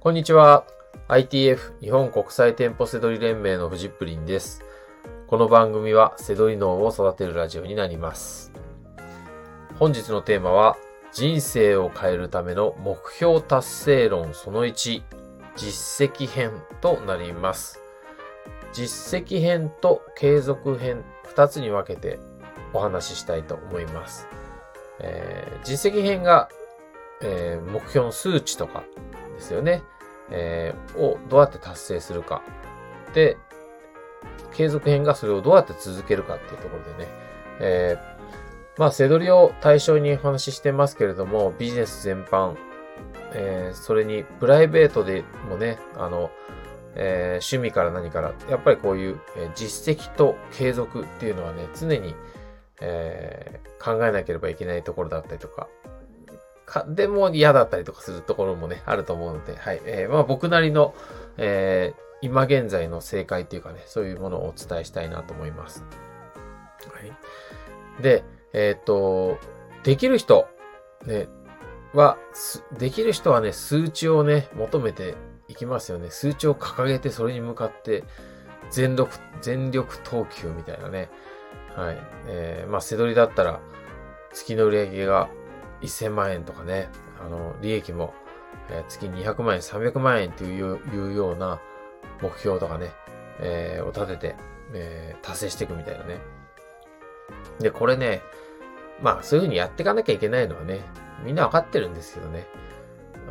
こんにちは。ITF 日本国際店舗セドリ連盟のフジップリンです。この番組はセドリ脳を育てるラジオになります。本日のテーマは人生を変えるための目標達成論その1実績編となります。実績編と継続編2つに分けてお話ししたいと思います。えー実績編が、えー目標の数値とかですよね。えーをどうやって達成するか。で、継続編がそれをどうやって続けるかっていうところでね。えーまあ、セドリを対象にお話ししてますけれども、ビジネス全般、えーそれにプライベートでもね、あの、えー趣味から何から、やっぱりこういう、え実績と継続っていうのはね、常に、え考えなければいけないところだったりとか、か、でも嫌だったりとかするところもね、あると思うので、はい。えーまあ僕なりの、えー今現在の正解っていうかね、そういうものをお伝えしたいなと思います。はい。で、えっ、と、できる人、ね、は、すできる人はね、数値をね、求めていきますよね。数値を掲げて、それに向かって、全力、全力投球みたいなね。はい。えーまあ、背取りだったら、月の売り上げが1000万円とかね、あの、利益も、えー月200万円、300万円っていうような目標とかね、えーを立てて、えー達成していくみたいなね。で、これね、まあ、そういう風にやっていかなきゃいけないのはね、みんなわかってるんですけどね。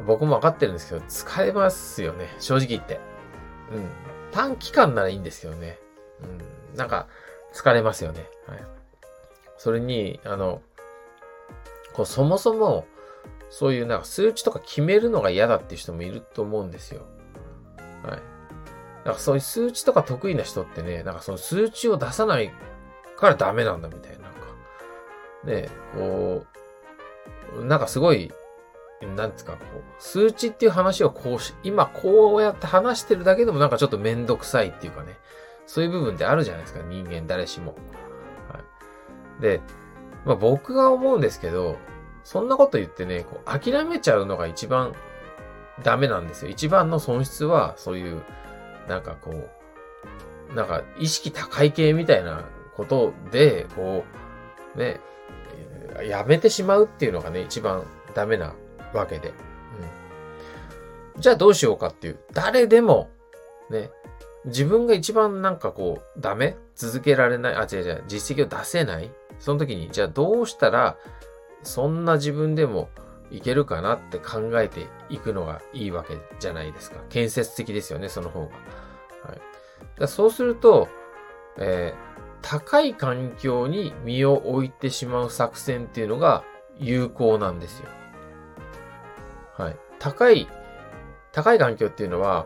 僕もわかってるんですけど、疲れますよね、正直言って。うん。短期間ならいいんですけどね。うん。なんか、疲れますよね。はい。それに、あの、こう、そもそも、そういうなんか数値とか決めるのが嫌だっていう人もいると思うんですよ。はい。なんかそういう数値とか得意な人ってね、なんかその数値を出さないからダメなんだみたいな。なんか、ね、こう、なんかすごい、なんですか、こう、数値っていう話をこうし、今こうやって話してるだけでもなんかちょっとめんどくさいっていうかね、そういう部分ってあるじゃないですか、人間誰しも。はい。で、まあ僕が思うんですけど、そんなこと言ってね、こう諦めちゃうのが一番ダメなんですよ。一番の損失は、そういう、なんかこう、なんか意識高い系みたいなことで、こう、ね、やめてしまうっていうのがね、一番ダメなわけで。うん。じゃあどうしようかっていう。誰でも、ね、自分が一番なんかこう、ダメ？続けられない？あ、違う違う。実績を出せない？その時に、じゃあどうしたら、そんな自分でもいけるかなって考えていくのがいいわけじゃないですか。建設的ですよね、その方が。はい。だそうすると、えー高い環境に身を置いてしまう作戦っていうのが有効なんですよ。はい。高い、高い環境っていうのは、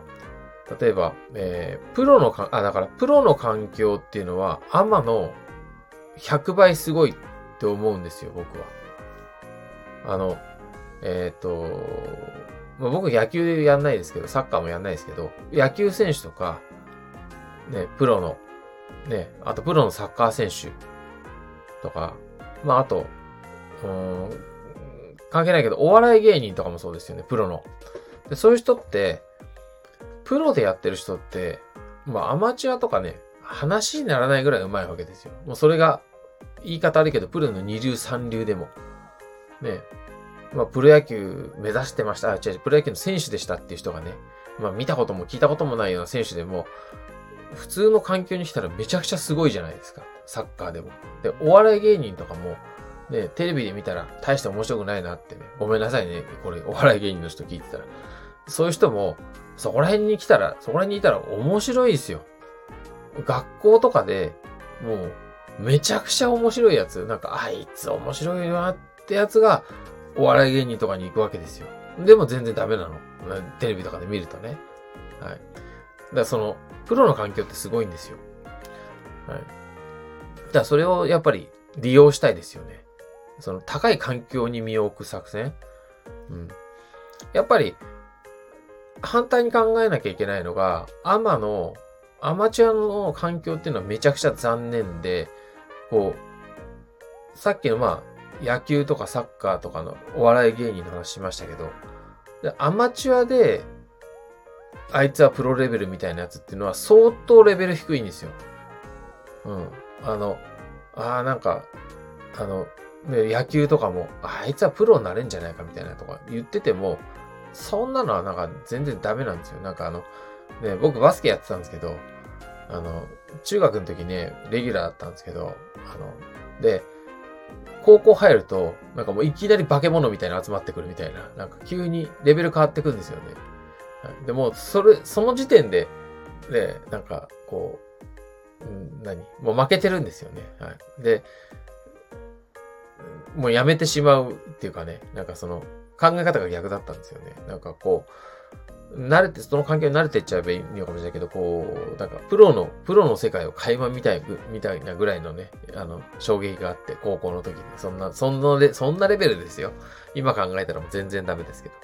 例えば、えープロのか、あ、だから、プロの環境っていうのは、アマの100倍すごいって思うんですよ、僕は。あの、えっ、と、まあ僕野球でやんないですけど、サッカーもやんないですけど、野球選手とか、ね、プロの、ね、あとプロのサッカー選手とか、まああと、うん、関係ないけど、お笑い芸人とかもそうですよね、プロの。でそういう人って、プロでやってる人って、まあアマチュアとかね、話にならないぐらい上手いわけですよ。もうそれが、言い方悪いけど、プロの二流三流でも。ね、まあプロ野球目指してました。あ、違う、プロ野球の選手でしたっていう人がね、まあ見たことも聞いたこともないような選手でも、普通の環境に来たらめちゃくちゃすごいじゃないですか。サッカーでも。で、お笑い芸人とかも、ね、テレビで見たら大して面白くないなってね。ごめんなさいね。これ、お笑い芸人の人聞いてたら。そういう人も、そこら辺に来たら、そこら辺にいたら面白いですよ。学校とかで、もう、めちゃくちゃ面白いやつ。なんか、あいつ面白いなってやつが、お笑い芸人とかに行くわけですよ。でも全然ダメなの。テレビとかで見るとね。はい。だからその、プロの環境ってすごいんですよ。はい。だからそれをやっぱり利用したいですよね。その高い環境に身を置く作戦。うん。やっぱり、反対に考えなきゃいけないのが、アマの、アマチュアの環境っていうのはめちゃくちゃ残念で、こう、さっきのまあ、野球とかサッカーとかのお笑い芸人の話しましたけど、でアマチュアであいつはプロレベルみたいなやつっていうのは相当レベル低いんですよ。うん。あの、ああ、なんか、あの、野球とかも、あいつはプロになれんじゃないかみたいなとか言ってても、そんなのはなんか全然ダメなんですよ。なんかあの、ね、僕バスケやってたんですけど、あの、中学の時ね、レギュラーだったんですけど、あの、で、高校入ると、なんかもういきなり化け物みたいな集まってくるみたいな、なんか急にレベル変わってくるんですよね。でも、それ、その時点で、ね、なんか、こうう、ん何もう負けてるんですよね。はい。で、もうやめてしまうっていうかね、なんかその、考え方が逆だったんですよね。なんかこう、慣れて、その環境に慣れてっちゃえばいいのかもしれないけど、こう、なんか、プロの、プロの世界を垣間見たい、みたいなぐらいのね、あの、衝撃があって、高校の時に。そんな、そんなレ、そんなレベルですよ。今考えたらもう全然ダメですけど。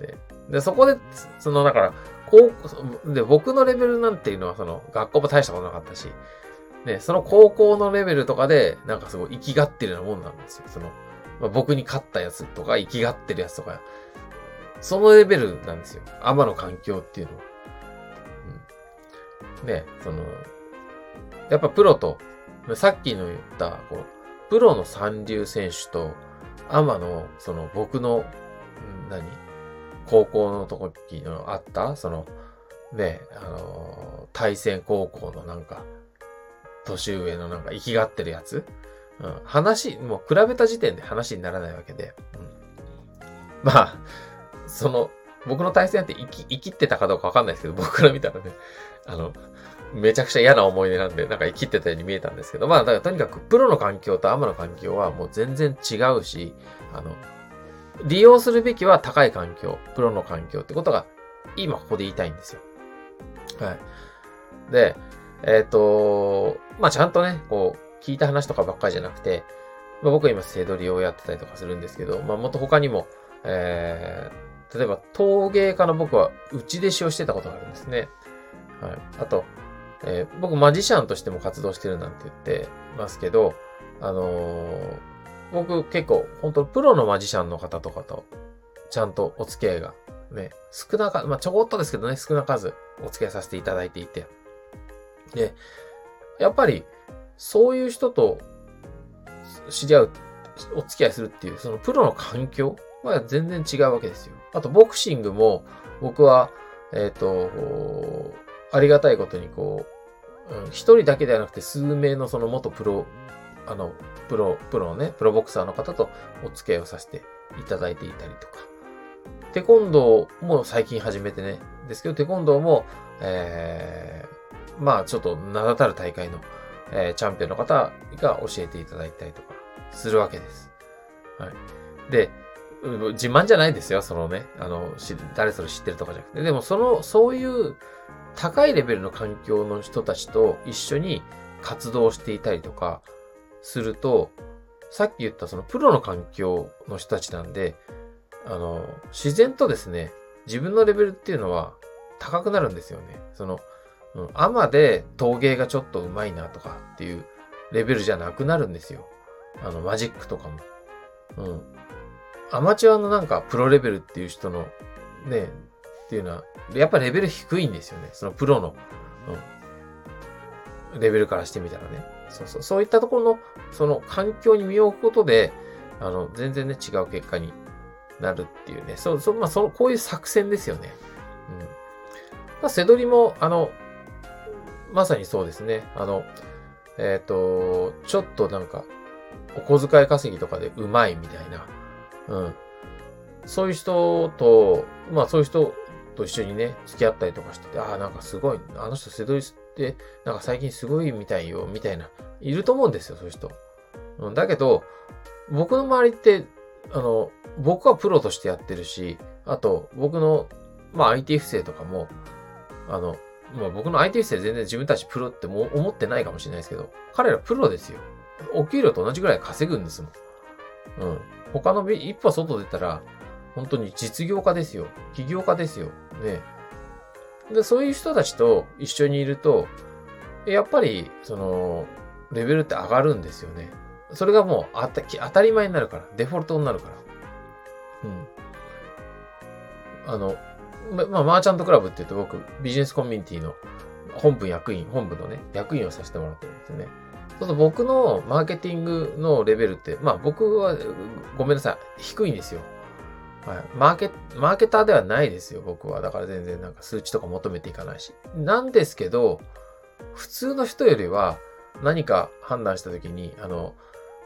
で、でそこで、その、だから、高校、で、僕のレベルなんていうのは、その、学校も大したことなかったし、ね、その高校のレベルとかで、なんかすごい生きがってるようなもんなんですよ。その、まあ、僕に勝ったやつとか、生きがってるやつとか、そのレベルなんですよ。天の環境っていうのは。うん。ね、その、やっぱプロと、さっきの言った、こう、プロの三流選手と、アマの、その僕の、何高校の時のあった、その、ね、あの対戦高校のなんか、年上のなんか生きがってるやつ。うん。話、もう比べた時点で話にならないわけで。うん。まあ、その、僕の対戦って生き、生きってたかどうかわかんないですけど、僕ら見たらね、あの、めちゃくちゃ嫌な思い出なんで、なんか生きってたように見えたんですけど、まあ、だからとにかくプロの環境とアマの環境はもう全然違うし、あの、利用するべきは高い環境、プロの環境ってことが、今ここで言いたいんですよ。はい。で、えっ、ー、と、まあ、ちゃんとね、こう、聞いた話とかばっかりじゃなくて、まあ、僕は今、セドリをやってたりとかするんですけど、まあ、もっと他にも、えー、例えば、陶芸家の僕は、打ち弟子をしてたことがあるんですね。はい。あと、えー、僕、マジシャンとしても活動してるなんて言ってますけど、あのー、僕結構、本当プロのマジシャンの方とかと、ちゃんとお付き合いが、ね、少なか、まあ、ちょこっとですけどね、少な数お付き合いさせていただいていて、で、やっぱり、そういう人と知り合う、お付き合いするっていう、そのプロの環境は全然違うわけですよ。あと、ボクシングも、僕は、えっ、ー、と、ありがたいことに、こう、うん、一人だけではなくて数名のその元プロ、あの、プロ、プロのね、プロボクサーの方とお付き合いをさせていただいていたりとか。テコンドーも最近始めてね、ですけど、テコンドーも、えまあちょっと名だたる大会の、えー、チャンピオンの方が教えていただいたりとかするわけです。はい。で、自慢じゃないですよ、そのね、あの、誰それ知ってるとかじゃなくて。でもその、そういう高いレベルの環境の人たちと一緒に活動していたりとかすると、さっき言ったそのプロの環境の人たちなんで、あの、自然とですね、自分のレベルっていうのは高くなるんですよね。その、うん。アマで陶芸がちょっと上手いなとかっていうレベルじゃなくなるんですよ。あの、マジックとかも。うん。アマチュアのなんかプロレベルっていう人の、ね、っていうのは、やっぱレベル低いんですよね。そのプロの、うん。レベルからしてみたらね。そうそう。そういったところの、その環境に身を置くことで、あの、全然ね、違う結果になるっていうね。そう、そう、まあ、その、こういう作戦ですよね。うん。まあ、セドリも、あの、まさにそうですね。あの、えっ、ー、と、ちょっとなんか、お小遣い稼ぎとかでうまいみたいな。うん。そういう人と、まあそういう人と一緒にね、付き合ったりとかしてて、ああ、なんかすごい、あの人セドリスって、なんか最近すごいみたいよ、みたいな、いると思うんですよ、そういう人。うん、だけど、僕の周りって、あの、僕はプロとしてやってるし、あと、僕の、まあ IT 不正とかも、あの、まあ僕の IT 生全然自分たちプロっても思ってないかもしれないですけど、彼らプロですよ。お給料と同じぐらい稼ぐんですもん。うん。他の一歩外出たら、本当に実業家ですよ。起業家ですよ。ね。で、そういう人たちと一緒にいると、やっぱり、その、レベルって上がるんですよね。それがもう当たり前になるから。デフォルトになるから。うん。あの、まあ、マーチャントクラブって言うと僕、ビジネスコミュニティの本部役員、本部のね、役員をさせてもらってるんですよね。そうすると僕のマーケティングのレベルって、まあ僕はごめんなさい、低いんですよ。はい。マーケ、マーケターではないですよ、僕は。だから全然なんか数値とか求めていかないし。なんですけど、普通の人よりは何か判断したときに、あの、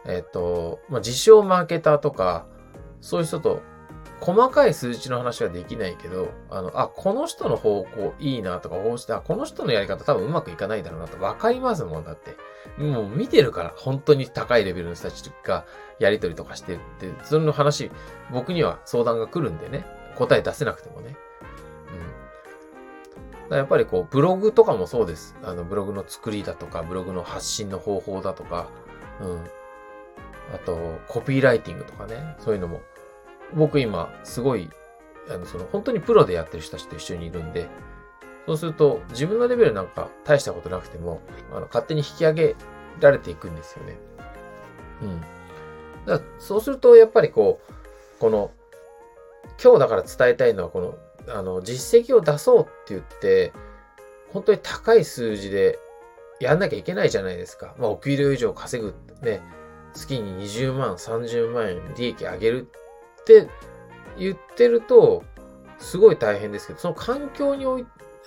えっ、と、まあ、自称マーケターとか、そういう人と細かい数値の話はできないけど、あの、あ、この人の方向いいなとか、こうして、あ、この人のやり方多分うまくいかないだろうなと分かりますもんだって。もう見てるから、本当に高いレベルの人たちがやりとりとかしてるって、その話、僕には相談が来るんでね、答え出せなくてもね。うん。やっぱりこう、ブログとかもそうです。あの、ブログの作りだとか、ブログの発信の方法だとか、うん。あと、コピーライティングとかね、そういうのも僕今、すごい、あの、その、本当にプロでやってる人たちと一緒にいるんで、そうすると、自分のレベルなんか大したことなくても、あの、勝手に引き上げられていくんですよね。うん。だそうすると、やっぱりこう、この、今日だから伝えたいのは、この、あの、実績を出そうって言って、本当に高い数字でやんなきゃいけないじゃないですか。まあ、お給料以上稼ぐ、ね、月に20万、30万円利益上げるって言ってると、すごい大変ですけど、その環境に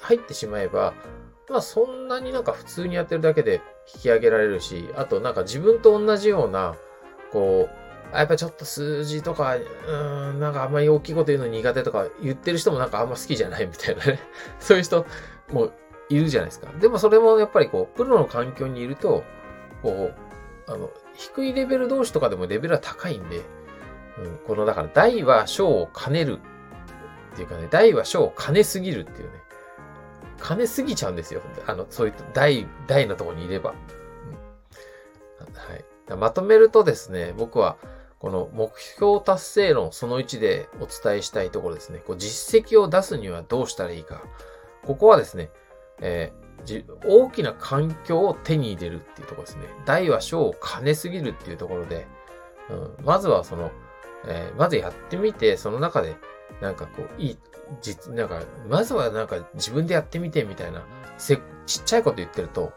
入ってしまえば、まあそんなになんか普通にやってるだけで引き上げられるし、あとなんか自分と同じような、こう、やっぱちょっと数字とか、うん、なんかあんまり大きいこと言うの苦手とか言ってる人もなんかあんま好きじゃないみたいなね。そういう人もいるじゃないですか。でもそれもやっぱりこう、プロの環境にいると、こう、あの、低いレベル同士とかでもレベルは高いんで、うん、この、だから大は小を兼ねるっていうかね、大は小を兼ねすぎるっていうね。兼ねすぎちゃうんですよ。あの、そういう大、大のとこにいれば。うん、はい。まとめるとですね、僕は、この目標達成論その1でお伝えしたいところですね。こう実績を出すにはどうしたらいいか。ここはですね、えー、大きな環境を手に入れるっていうところですね。大は小を兼ねすぎるっていうところで、うん、まずはその、えー、まずやってみて、その中で、なんかこう、いい、実、なんか、まずはなんか自分でやってみてみたいな、せ、ちっちゃいこと言ってると、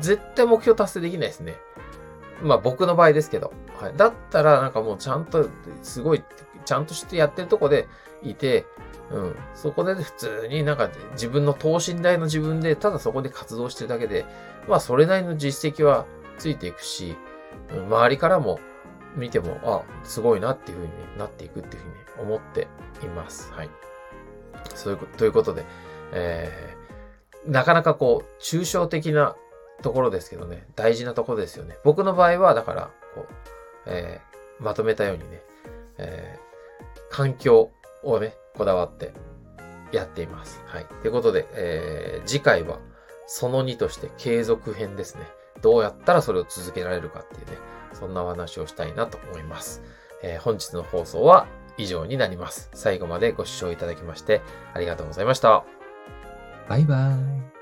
絶対目標達成できないですね。まあ僕の場合ですけど。はい。だったらなんかもうちゃんと、すごい、ちゃんとしてやってるとこでいて、うん。そこで普通になんか自分の等身大の自分で、ただそこで活動してるだけで、まあそれなりの実績はついていくし、周りからも、見ても、あ、すごいなっていうふうになっていくっていうふうに思っています。はい。そういうこと、ということで、えー、なかなかこう、抽象的なところですけどね、大事なところですよね。僕の場合は、だから、こう、えー、まとめたようにね、えー、環境をね、こだわってやっています。はい。ということで、えー、次回は、その2として継続編ですね。どうやったらそれを続けられるかっていうね、そんなお話をしたいなと思います。えー、本日の放送は以上になります。最後までご視聴いただきましてありがとうございました。バイバーイ。